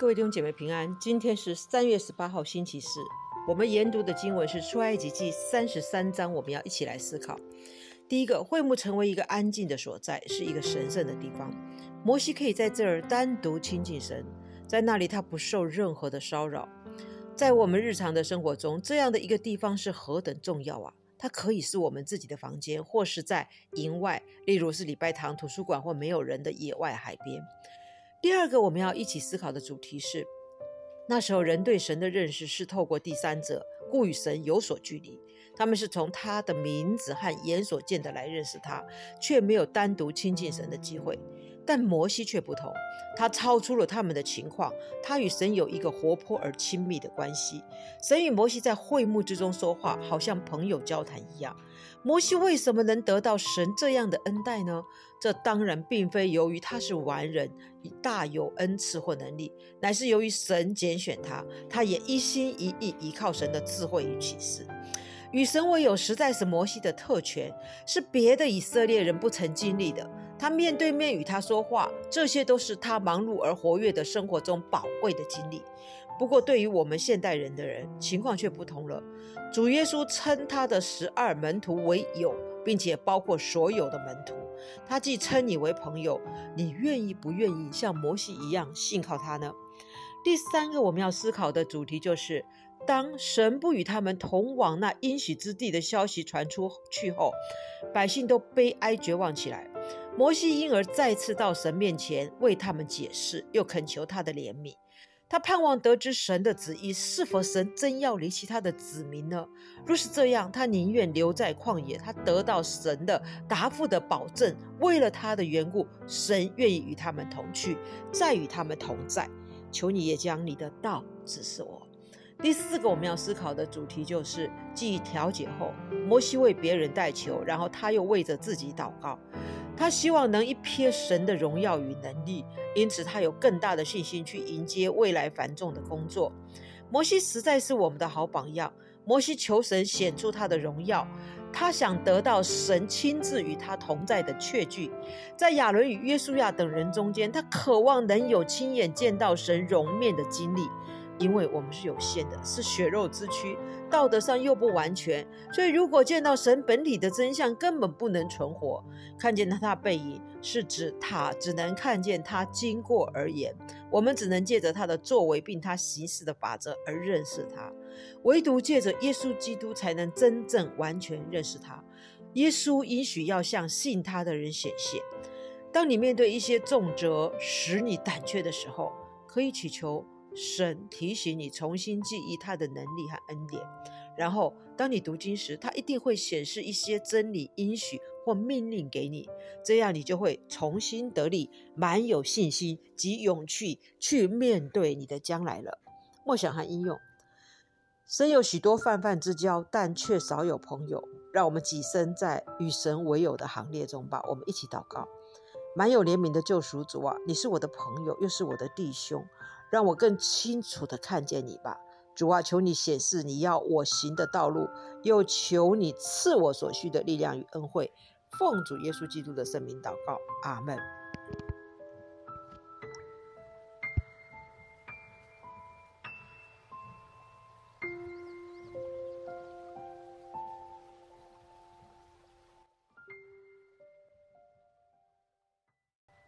各位弟兄姐妹平安，今天是三月十八号星期四。我们研读的经文是出埃及记三十三章，我们要一起来思考。第一个，会幕成为一个安静的所在，是一个神圣的地方。摩西可以在这儿单独亲近神，在那里他不受任何的骚扰。在我们日常的生活中，这样的一个地方是何等重要啊！它可以是我们自己的房间，或是在营外，例如是礼拜堂、图书馆或没有人的野外海边。第二个，我们要一起思考的主题是：那时候人对神的认识是透过第三者，故与神有所距离。他们是从他的名字和眼所见的来认识他，却没有单独亲近神的机会。但摩西却不同，他超出了他们的情况，他与神有一个活泼而亲密的关系。神与摩西在会幕之中说话，好像朋友交谈一样。摩西为什么能得到神这样的恩待呢？这当然并非由于他是完人，大有恩赐或能力，乃是由于神拣选他，他也一心一意依靠神的智慧与启示。与神为友，实在是摩西的特权，是别的以色列人不曾经历的。他面对面与他说话，这些都是他忙碌而活跃的生活中宝贵的经历。不过，对于我们现代人的人，情况却不同了。主耶稣称他的十二门徒为友，并且包括所有的门徒。他既称你为朋友，你愿意不愿意像摩西一样信靠他呢？第三个我们要思考的主题就是。当神不与他们同往那应许之地的消息传出去后，百姓都悲哀绝望起来。摩西因而再次到神面前为他们解释，又恳求他的怜悯。他盼望得知神的旨意，是否神真要离弃他的子民呢？若是这样，他宁愿留在旷野，他得到神的答复的保证。为了他的缘故，神愿意与他们同去，再与他们同在。求你也将你的道指示我。第四个我们要思考的主题就是，记忆调解后，摩西为别人代求，然后他又为着自己祷告。他希望能一瞥神的荣耀与能力，因此他有更大的信心去迎接未来繁重的工作。摩西实在是我们的好榜样。摩西求神显出他的荣耀，他想得到神亲自与他同在的确据。在亚伦与约书亚等人中间，他渴望能有亲眼见到神容面的经历。因为我们是有限的，是血肉之躯，道德上又不完全，所以如果见到神本体的真相，根本不能存活。看见他他背影，是指他只能看见他经过而言，我们只能借着他的作为，并他行事的法则而认识他。唯独借着耶稣基督，才能真正完全认识他。耶稣应许要向信他的人显现。当你面对一些重责使你胆怯的时候，可以祈求。神提醒你重新记忆他的能力和恩典，然后当你读经时，他一定会显示一些真理、应许或命令给你，这样你就会重新得力，满有信心及勇气去面对你的将来了。默想和应用，神有许多泛泛之交，但却少有朋友。让我们跻身在与神为友的行列中吧。我们一起祷告：满有怜悯的救赎主啊，你是我的朋友，又是我的弟兄。让我更清楚地看见你吧，主啊，求你显示你要我行的道路，又求你赐我所需的力量与恩惠。奉主耶稣基督的圣名祷告，阿门。